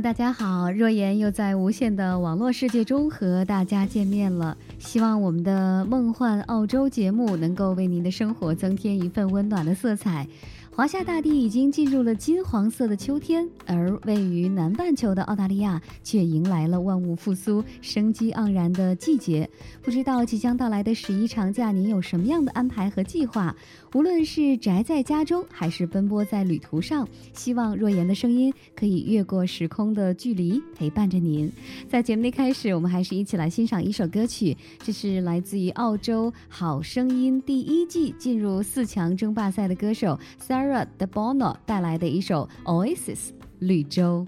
大家好！若言又在无限的网络世界中和大家见面了。希望我们的梦幻澳洲节目能够为您的生活增添一份温暖的色彩。华夏大地已经进入了金黄色的秋天，而位于南半球的澳大利亚却迎来了万物复苏、生机盎然的季节。不知道即将到来的十一长假，您有什么样的安排和计划？无论是宅在家中，还是奔波在旅途上，希望若言的声音可以越过时空的距离，陪伴着您。在节目的开始，我们还是一起来欣赏一首歌曲，这是来自于澳洲《好声音》第一季进入四强争霸赛的歌手 sara。The Bono 带来的一首《Oasis》绿洲。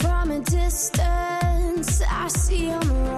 From a distance, I see a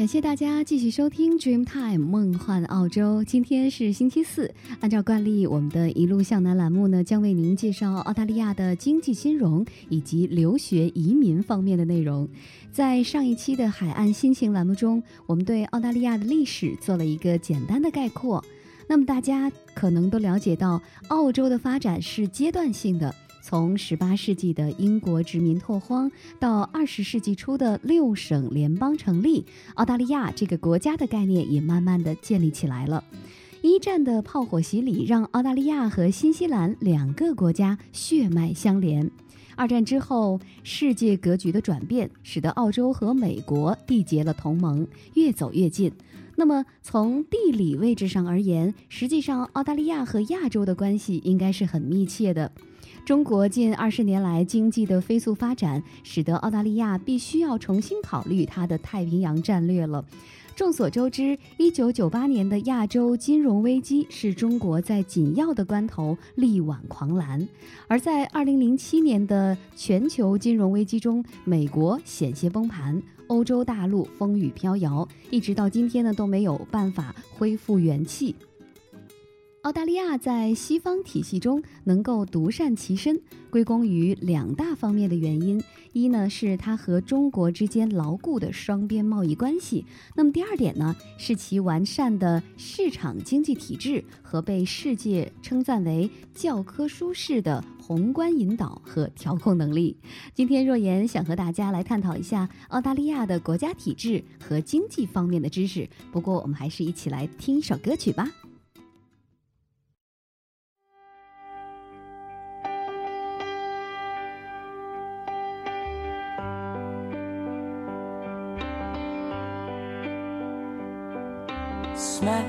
感谢大家继续收听 Dreamtime 梦幻澳洲。今天是星期四，按照惯例，我们的一路向南栏目呢，将为您介绍澳大利亚的经济金融以及留学移民方面的内容。在上一期的海岸心情栏目中，我们对澳大利亚的历史做了一个简单的概括。那么大家可能都了解到，澳洲的发展是阶段性的。从18世纪的英国殖民拓荒到20世纪初的六省联邦成立，澳大利亚这个国家的概念也慢慢的建立起来了。一战的炮火洗礼让澳大利亚和新西兰两个国家血脉相连。二战之后，世界格局的转变使得澳洲和美国缔结了同盟，越走越近。那么从地理位置上而言，实际上澳大利亚和亚洲的关系应该是很密切的。中国近二十年来经济的飞速发展，使得澳大利亚必须要重新考虑它的太平洋战略了。众所周知，一九九八年的亚洲金融危机是中国在紧要的关头力挽狂澜，而在二零零七年的全球金融危机中，美国险些崩盘，欧洲大陆风雨飘摇，一直到今天呢都没有办法恢复元气。澳大利亚在西方体系中能够独善其身，归功于两大方面的原因：一呢是它和中国之间牢固的双边贸易关系；那么第二点呢是其完善的市场经济体制和被世界称赞为教科书式的宏观引导和调控能力。今天若言想和大家来探讨一下澳大利亚的国家体制和经济方面的知识，不过我们还是一起来听一首歌曲吧。Smile,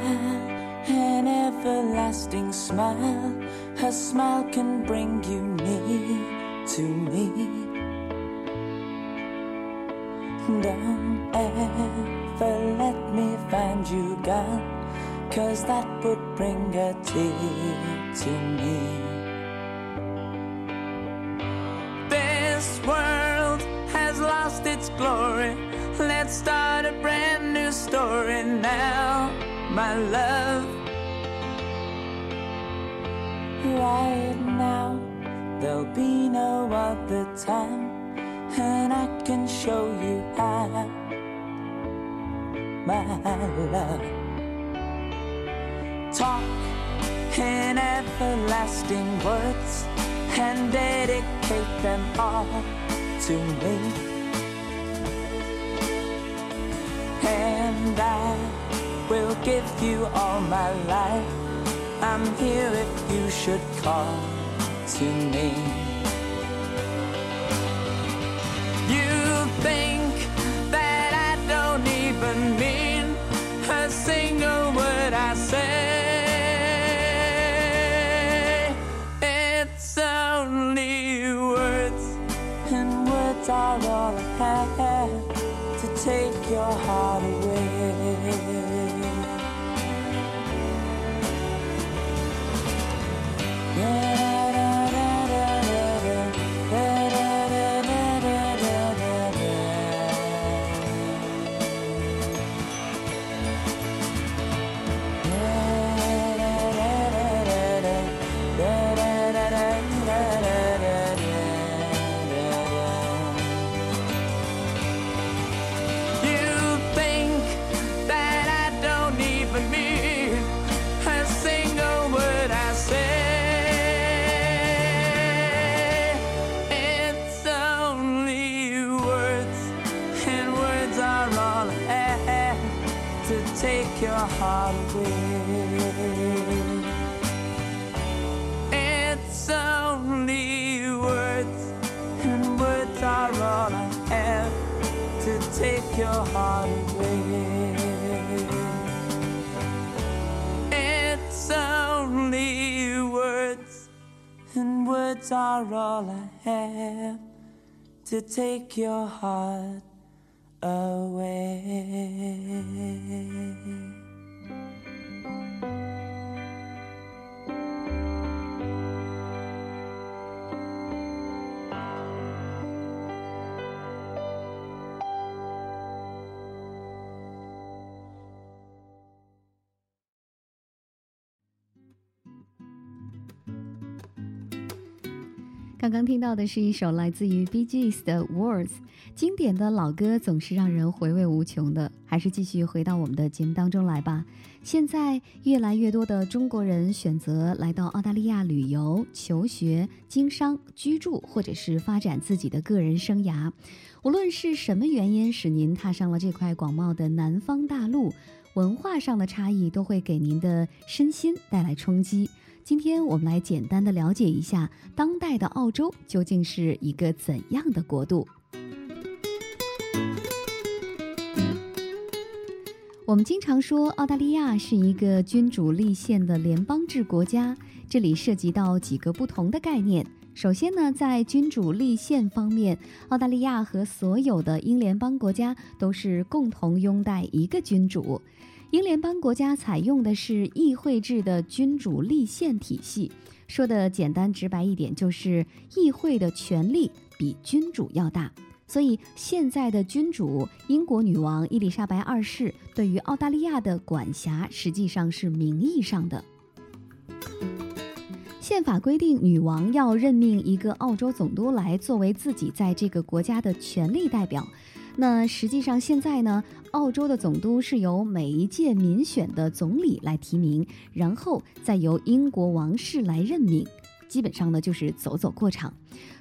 an everlasting smile. Her smile can bring you near to me. Don't ever let me find you gone, cause that would bring a tear to me. This world has lost its glory. Let's start a brand new story now, my love. Right now, there'll be no other time, and I can show you how, my love. Talk in everlasting words and dedicate them all to me. And I will give you all my life. I'm here if you should call to me. Take your heart 刚刚听到的是一首来自于 BGS 的《Words》，经典的老歌总是让人回味无穷的。还是继续回到我们的节目当中来吧。现在越来越多的中国人选择来到澳大利亚旅游、求学、经商、居住，或者是发展自己的个人生涯。无论是什么原因使您踏上了这块广袤的南方大陆，文化上的差异都会给您的身心带来冲击。今天我们来简单的了解一下当代的澳洲究竟是一个怎样的国度。我们经常说澳大利亚是一个君主立宪的联邦制国家，这里涉及到几个不同的概念。首先呢，在君主立宪方面，澳大利亚和所有的英联邦国家都是共同拥戴一个君主。英联邦国家采用的是议会制的君主立宪体系，说的简单直白一点，就是议会的权力比君主要大。所以，现在的君主英国女王伊丽莎白二世对于澳大利亚的管辖，实际上是名义上的。宪法规定，女王要任命一个澳洲总督来作为自己在这个国家的权力代表。那实际上现在呢，澳洲的总督是由每一届民选的总理来提名，然后再由英国王室来任命。基本上呢，就是走走过场。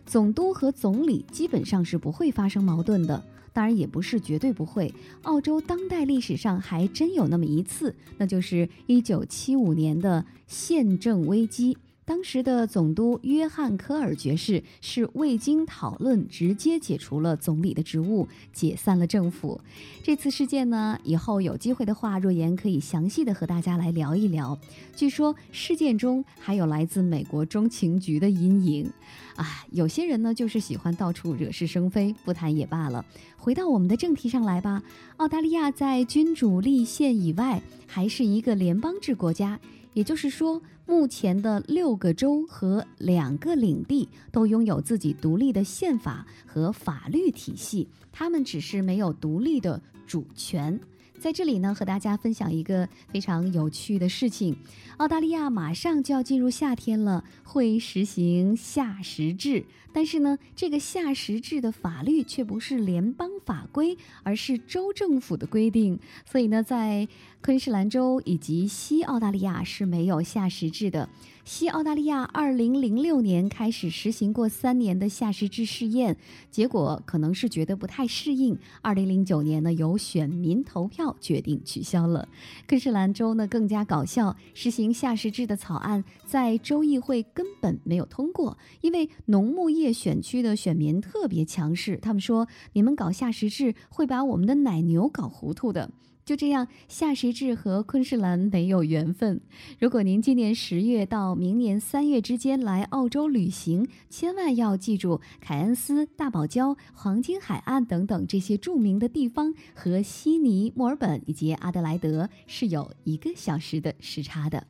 总督和总理基本上是不会发生矛盾的，当然也不是绝对不会。澳洲当代历史上还真有那么一次，那就是1975年的宪政危机。当时的总督约翰·科尔爵士是未经讨论直接解除了总理的职务，解散了政府。这次事件呢，以后有机会的话，若言可以详细的和大家来聊一聊。据说事件中还有来自美国中情局的阴影。啊，有些人呢就是喜欢到处惹是生非，不谈也罢了。回到我们的正题上来吧。澳大利亚在君主立宪以外，还是一个联邦制国家。也就是说，目前的六个州和两个领地都拥有自己独立的宪法和法律体系，他们只是没有独立的主权。在这里呢，和大家分享一个非常有趣的事情：澳大利亚马上就要进入夏天了，会实行夏时制。但是呢，这个夏时制的法律却不是联邦法规，而是州政府的规定。所以呢，在昆士兰州以及西澳大利亚是没有夏时制的。西澳大利亚二零零六年开始实行过三年的夏时制试验，结果可能是觉得不太适应。二零零九年呢，由选民投票决定取消了。昆士兰州呢更加搞笑，实行夏时制的草案在州议会根本没有通过，因为农牧业选区的选民特别强势，他们说你们搞夏时制会把我们的奶牛搞糊涂的。就这样，夏时制和昆士兰没有缘分。如果您今年十月到明年三月之间来澳洲旅行，千万要记住，凯恩斯、大堡礁、黄金海岸等等这些著名的地方和悉尼、墨尔本以及阿德莱德是有一个小时的时差的。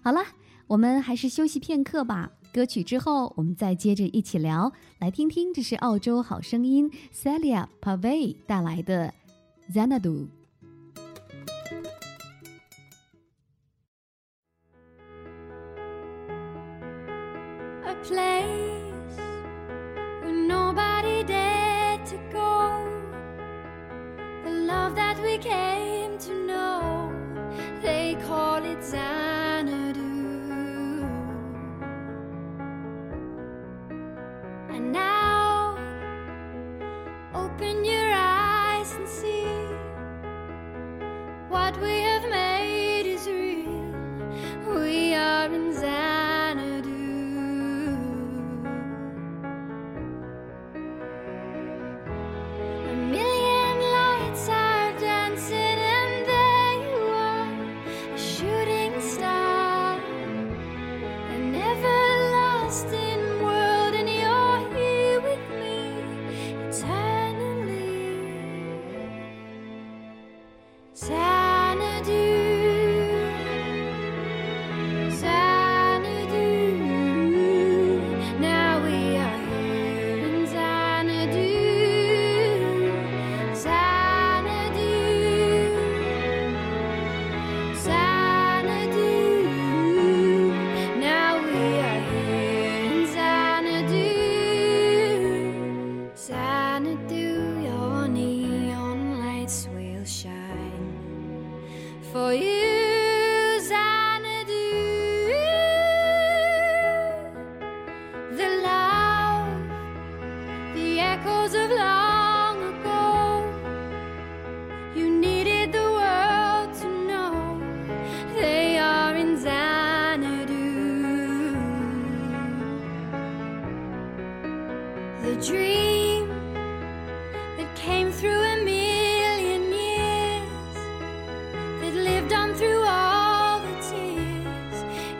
好了，我们还是休息片刻吧。歌曲之后，我们再接着一起聊，来听听这是澳洲好声音 Celia Pavey 带来的 Zanadu。Place where nobody dared to go. The love that we came to know, they call it Xanadu. And now, open your eyes and see what we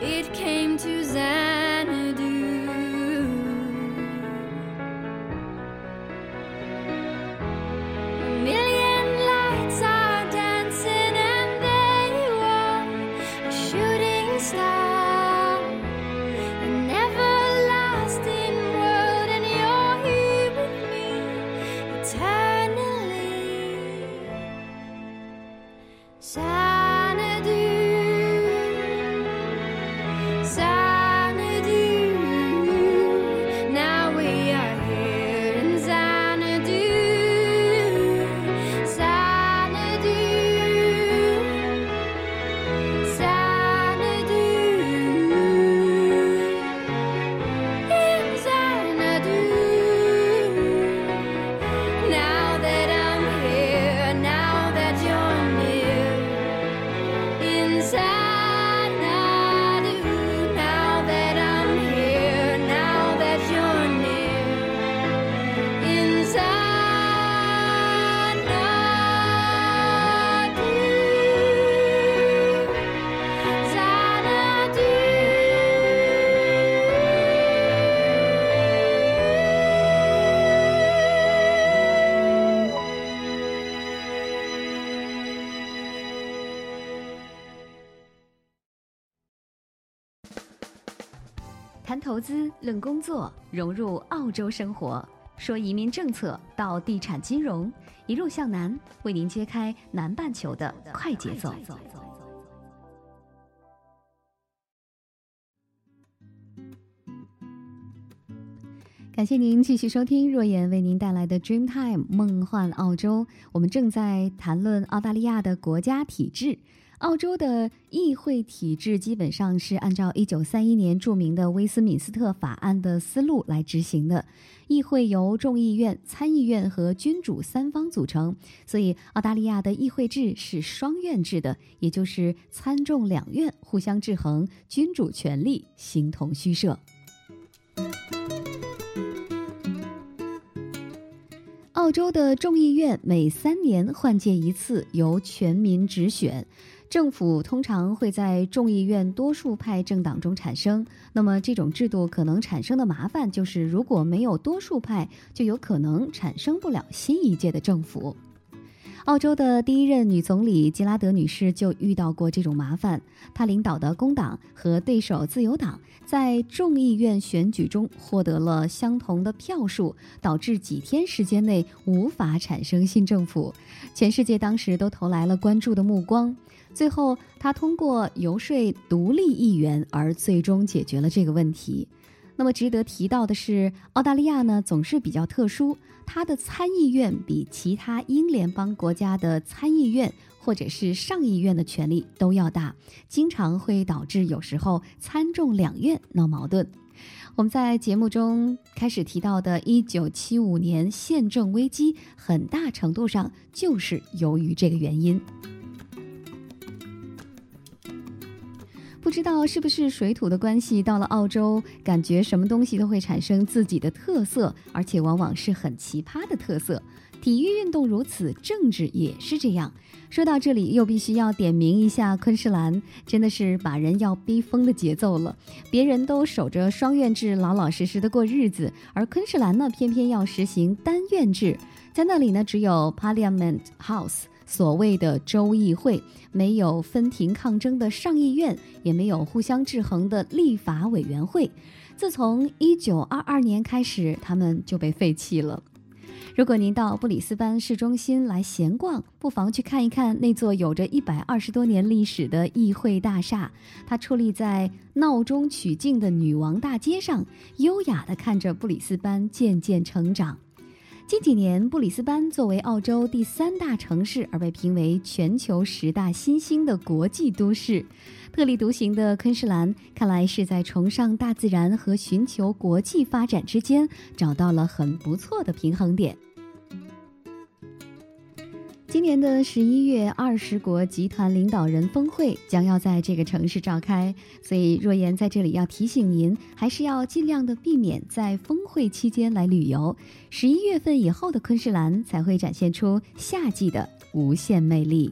It can 谈投资、论工作，融入澳洲生活，说移民政策到地产金融，一路向南，为您揭开南半球的快节奏。感谢您继续收听若言为您带来的 Dreamtime 梦幻澳洲。我们正在谈论澳大利亚的国家体制。澳洲的议会体制基本上是按照1931年著名的威斯敏斯特法案的思路来执行的。议会由众议院、参议院和君主三方组成，所以澳大利亚的议会制是双院制的，也就是参众两院互相制衡，君主权力形同虚设。澳洲的众议院每三年换届一次，由全民直选。政府通常会在众议院多数派政党中产生。那么，这种制度可能产生的麻烦就是，如果没有多数派，就有可能产生不了新一届的政府。澳洲的第一任女总理吉拉德女士就遇到过这种麻烦。她领导的工党和对手自由党在众议院选举中获得了相同的票数，导致几天时间内无法产生新政府。全世界当时都投来了关注的目光。最后，他通过游说独立议员而最终解决了这个问题。那么值得提到的是，澳大利亚呢总是比较特殊，它的参议院比其他英联邦国家的参议院或者是上议院的权力都要大，经常会导致有时候参众两院闹矛盾。我们在节目中开始提到的1975年宪政危机，很大程度上就是由于这个原因。不知道是不是水土的关系，到了澳洲，感觉什么东西都会产生自己的特色，而且往往是很奇葩的特色。体育运动如此，政治也是这样。说到这里，又必须要点名一下昆士兰，真的是把人要逼疯的节奏了。别人都守着双院制，老老实实的过日子，而昆士兰呢，偏偏要实行单院制。在那里呢，只有 Parliament House。所谓的州议会没有分庭抗争的上议院，也没有互相制衡的立法委员会。自从一九二二年开始，他们就被废弃了。如果您到布里斯班市中心来闲逛，不妨去看一看那座有着一百二十多年历史的议会大厦。它矗立在闹中取静的女王大街上，优雅地看着布里斯班渐渐成长。近几年，布里斯班作为澳洲第三大城市而被评为全球十大新兴的国际都市。特立独行的昆士兰，看来是在崇尚大自然和寻求国际发展之间找到了很不错的平衡点。今年的十一月，二十国集团领导人峰会将要在这个城市召开，所以若言在这里要提醒您，还是要尽量的避免在峰会期间来旅游。十一月份以后的昆士兰才会展现出夏季的无限魅力。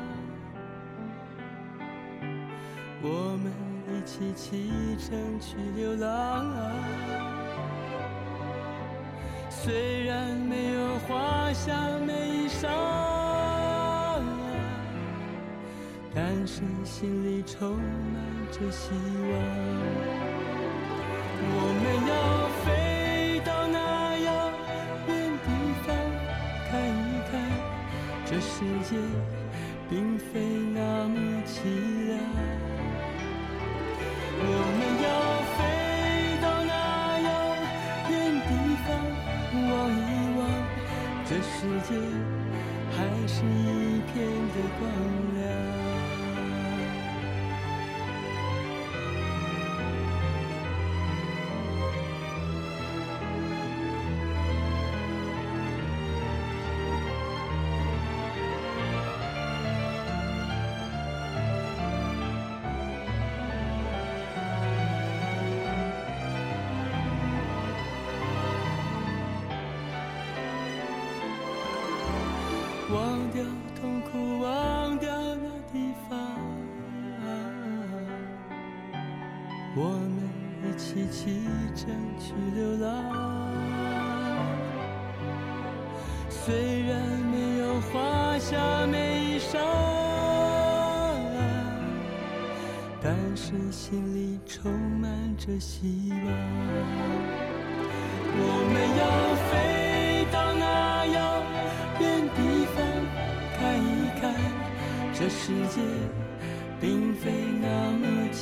我们一起启程去流浪。虽然没有华厦美衣裳，但是心里充满着希望。我们要飞起启程去流浪。虽然没有华厦美衣裳，但是心里充满着希望。我们要飞到那遥远地方，看一看这世界并非那么凄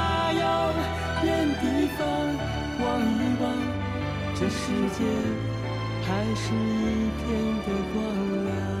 这世界还是一片的光亮。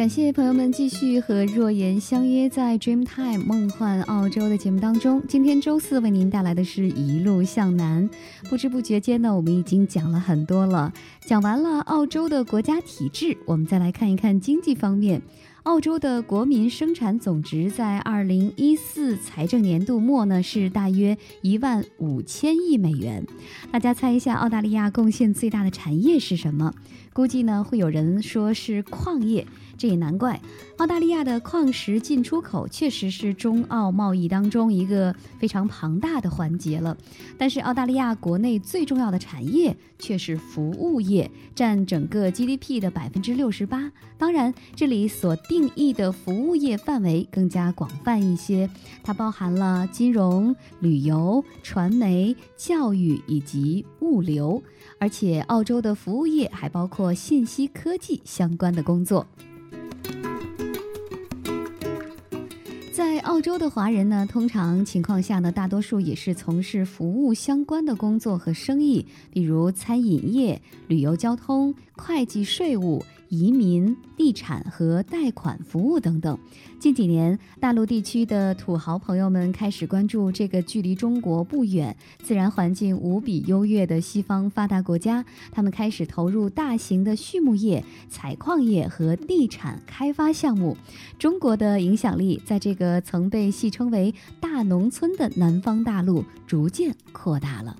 感谢朋友们继续和若言相约在 Dreamtime 梦幻澳洲的节目当中。今天周四为您带来的是一路向南。不知不觉间呢，我们已经讲了很多了，讲完了澳洲的国家体制，我们再来看一看经济方面。澳洲的国民生产总值在二零一四财政年度末呢是大约一万五千亿美元。大家猜一下，澳大利亚贡献最大的产业是什么？估计呢会有人说是矿业。这也难怪，澳大利亚的矿石进出口确实是中澳贸易当中一个非常庞大的环节了。但是，澳大利亚国内最重要的产业却是服务业，占整个 GDP 的百分之六十八。当然，这里所定义的服务业范围更加广泛一些，它包含了金融、旅游、传媒、教育以及物流。而且，澳洲的服务业还包括信息科技相关的工作。在澳洲的华人呢，通常情况下呢，大多数也是从事服务相关的工作和生意，比如餐饮业、旅游交通、会计税务。移民、地产和贷款服务等等。近几年，大陆地区的土豪朋友们开始关注这个距离中国不远、自然环境无比优越的西方发达国家。他们开始投入大型的畜牧业、采矿业和地产开发项目。中国的影响力在这个曾被戏称为“大农村”的南方大陆逐渐扩大了。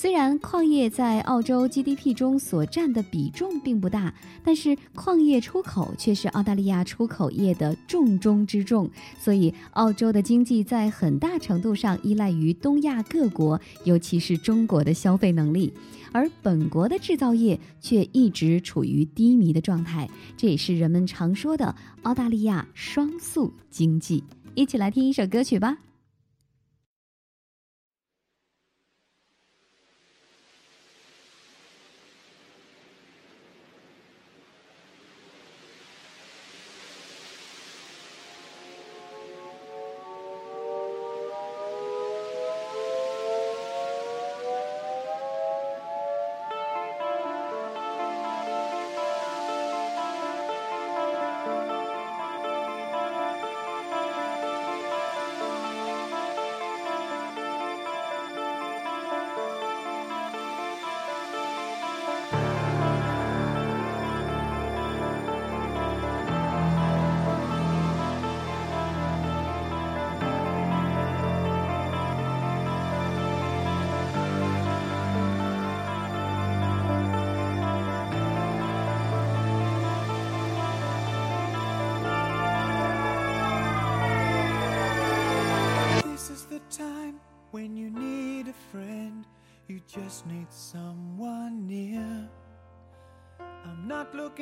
虽然矿业在澳洲 GDP 中所占的比重并不大，但是矿业出口却是澳大利亚出口业的重中之重。所以，澳洲的经济在很大程度上依赖于东亚各国，尤其是中国的消费能力，而本国的制造业却一直处于低迷的状态。这也是人们常说的澳大利亚双速经济。一起来听一首歌曲吧。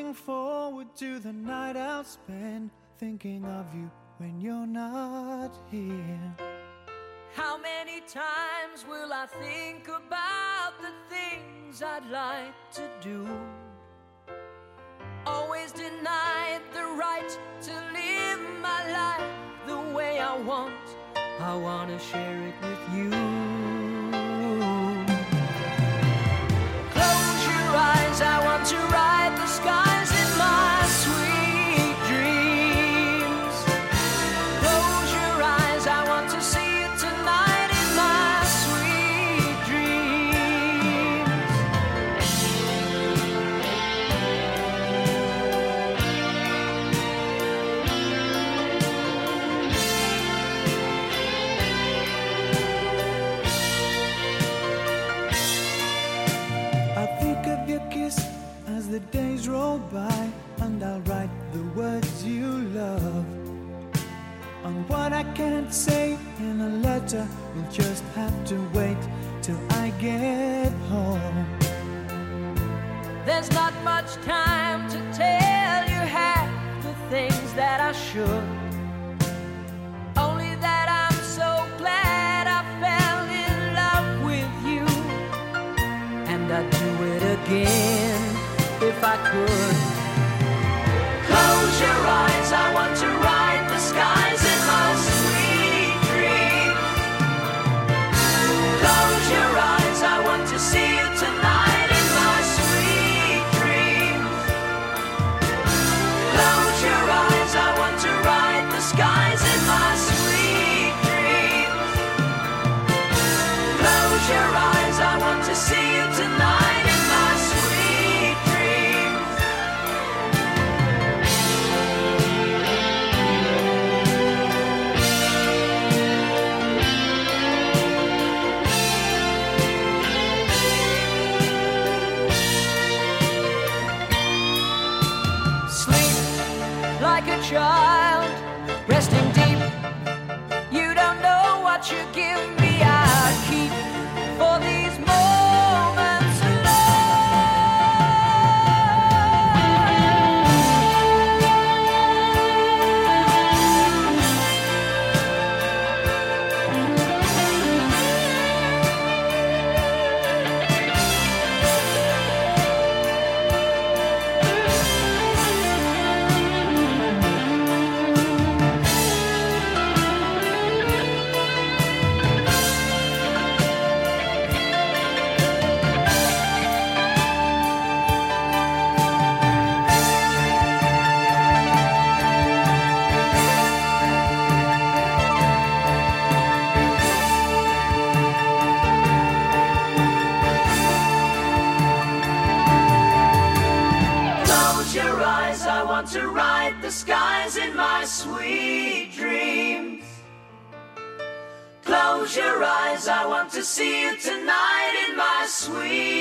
Looking forward to the night I'll spend thinking of you when you're not here. How many times will I think about the things I'd like to do? Always denied the right to live my life the way I want. I wanna share it with you. I can't say in a letter, we'll just have to wait till I get home. There's not much time to tell you half the things that I should. Only that I'm so glad I fell in love with you. And I'd do it again if I could. Close your eyes, I want to to see you tonight in my sweet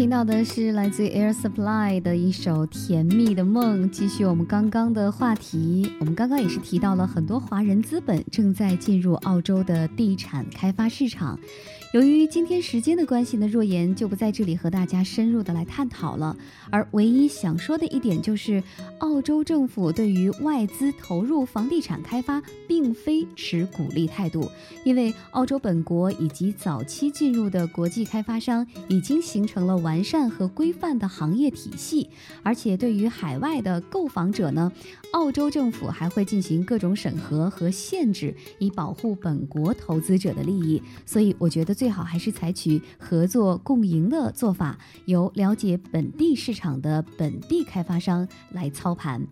听到的是来自于 Air Supply 的一首《甜蜜的梦》。继续我们刚刚的话题，我们刚刚也是提到了很多华人资本正在进入澳洲的地产开发市场。由于今天时间的关系呢，若言就不在这里和大家深入的来探讨了。而唯一想说的一点就是，澳洲政府对于外资投入房地产开发并非持鼓励态度，因为澳洲本国以及早期进入的国际开发商已经形成了完善和规范的行业体系，而且对于海外的购房者呢，澳洲政府还会进行各种审核和限制，以保护本国投资者的利益。所以，我觉得最好还是采取合作共赢的做法，由了解本地市场的本地开发商来操盘。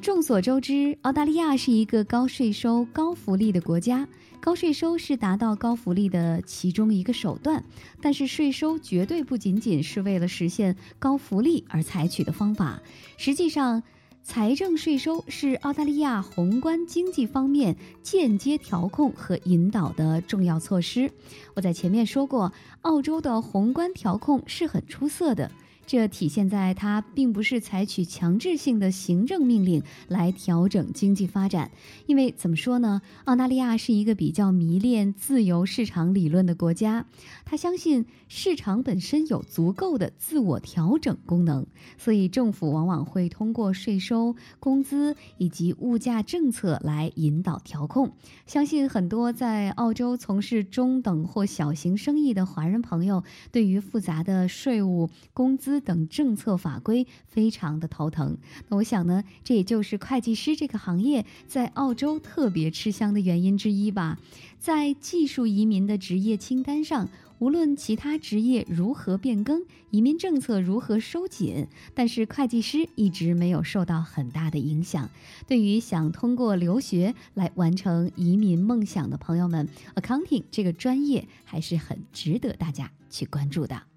众所周知，澳大利亚是一个高税收、高福利的国家。高税收是达到高福利的其中一个手段，但是税收绝对不仅仅是为了实现高福利而采取的方法。实际上，财政税收是澳大利亚宏观经济方面间接调控和引导的重要措施。我在前面说过，澳洲的宏观调控是很出色的。这体现在它并不是采取强制性的行政命令来调整经济发展，因为怎么说呢？澳大利亚是一个比较迷恋自由市场理论的国家，他相信市场本身有足够的自我调整功能，所以政府往往会通过税收、工资以及物价政策来引导调控。相信很多在澳洲从事中等或小型生意的华人朋友，对于复杂的税务、工资等政策法规非常的头疼。那我想呢，这也就是会计师这个行业在澳洲特别吃香的原因之一吧。在技术移民的职业清单上，无论其他职业如何变更，移民政策如何收紧，但是会计师一直没有受到很大的影响。对于想通过留学来完成移民梦想的朋友们，accounting 这个专业还是很值得大家去关注的。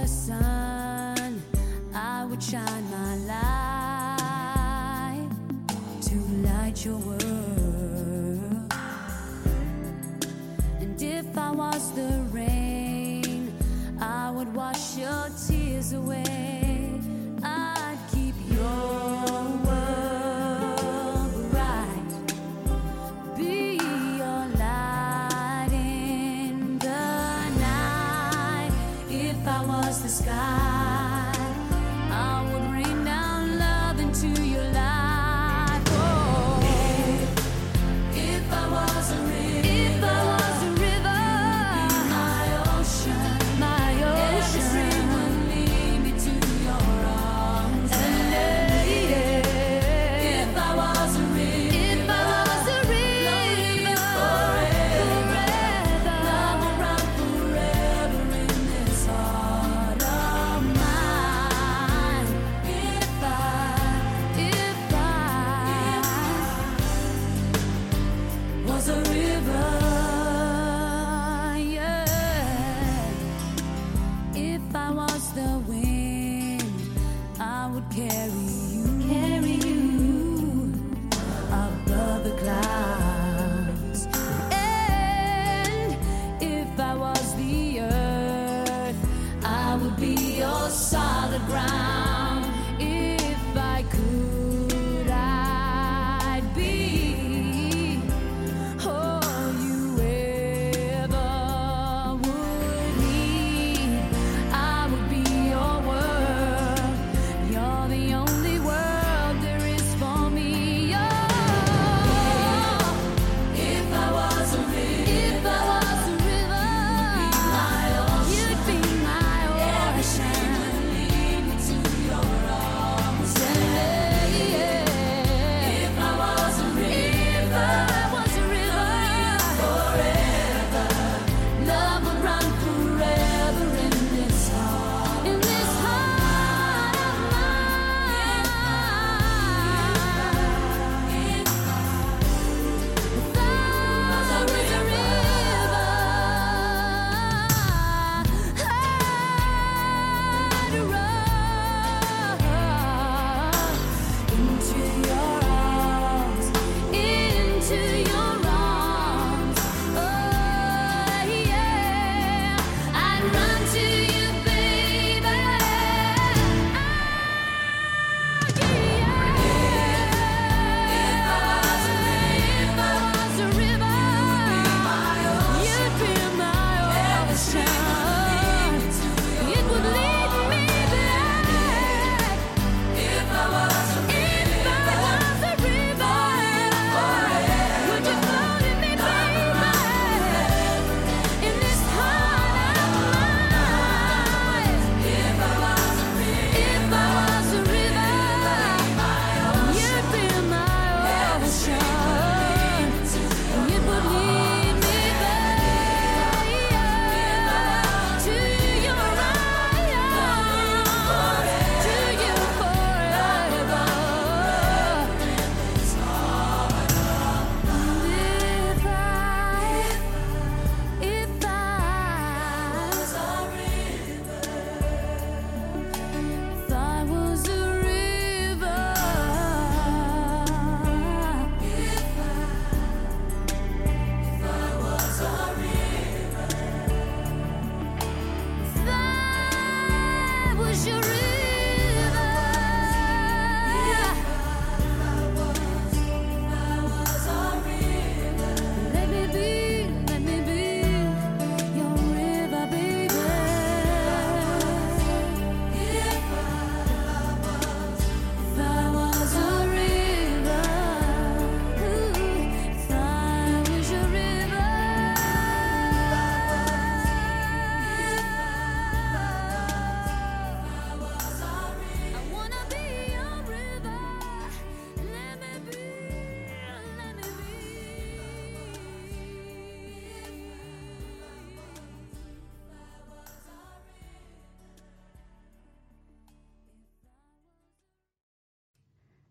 the sun, I would shine my light to light your world. And if I was the across the sky.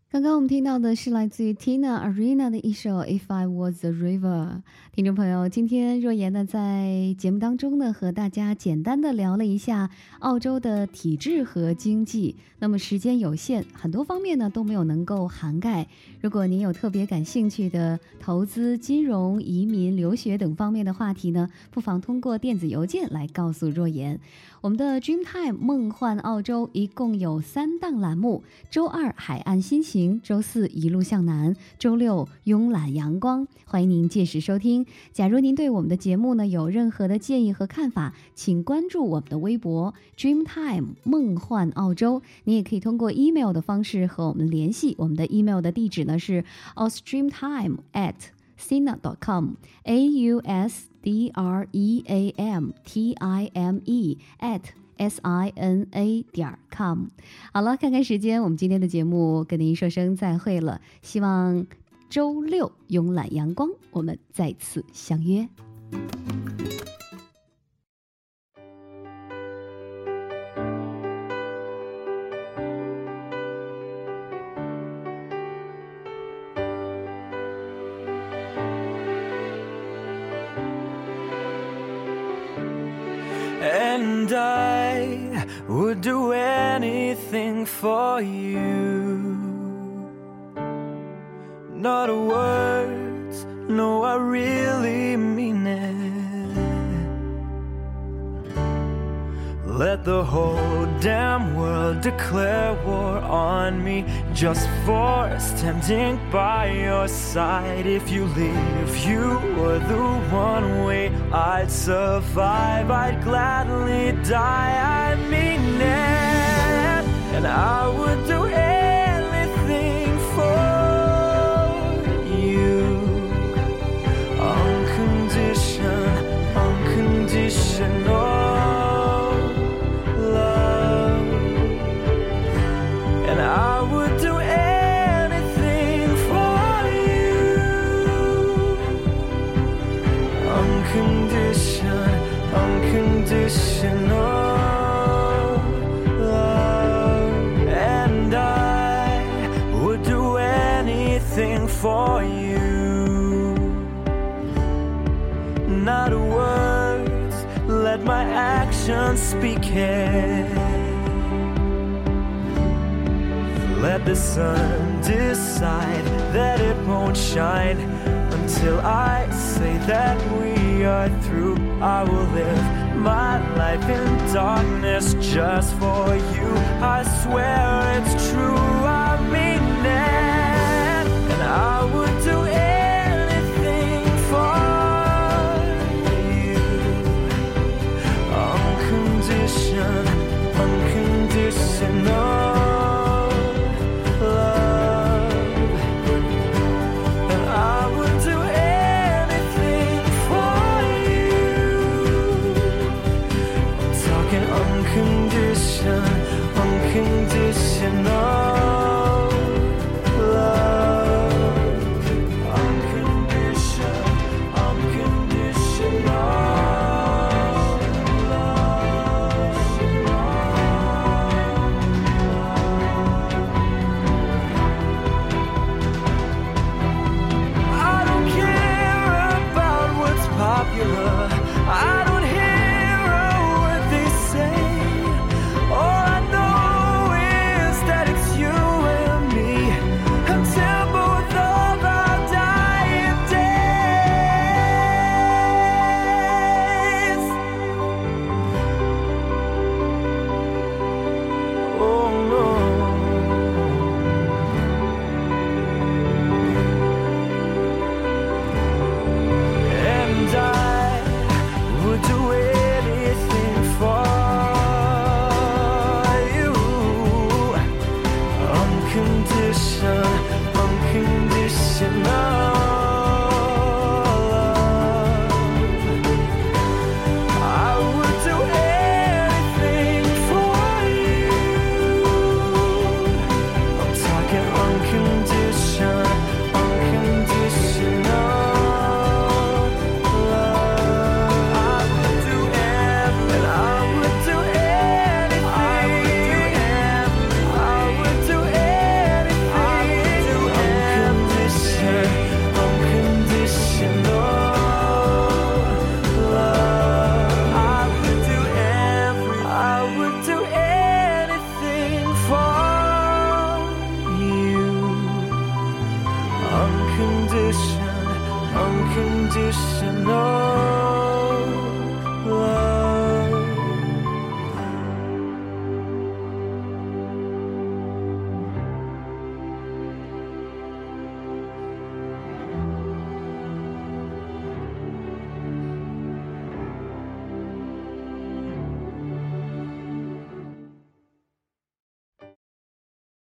刚刚我们听到的是来自于 Tina Arena 的一首《If I Was a River》。听众朋友，今天若言呢在节目当中呢和大家简单的聊了一下澳洲的体制和经济。那么时间有限，很多方面呢都没有能够涵盖。如果您有特别感兴趣的投资、金融、移民、留学等方面的话题呢，不妨通过电子邮件来告诉若言。我们的 Dreamtime 梦幻澳洲一共有三档栏目：周二海岸心周四一路向南，周六慵懒阳光。欢迎您届时收听。假如您对我们的节目呢有任何的建议和看法，请关注我们的微博 Dreamtime 梦幻澳洲。你也可以通过 email 的方式和我们联系。我们的 email 的地址呢是 ausdreamtime at sina.com，a u s d r e a m t i m e at s i n a 点 com。好了，看看时间，我们今天的节目跟您说声再会了。希望周六慵懒阳光，我们再次相约。Would do anything for you. Not a word, no, I really mean it. Let the whole damn world declare war on me just for standing by your side. If you leave, you were the one way I'd survive. I'd gladly die. I mean it, and I would do anything actions speak it. Let the sun decide that it won't shine until I say that we are through. I will live my life in darkness just for you. I swear it's true, I mean so no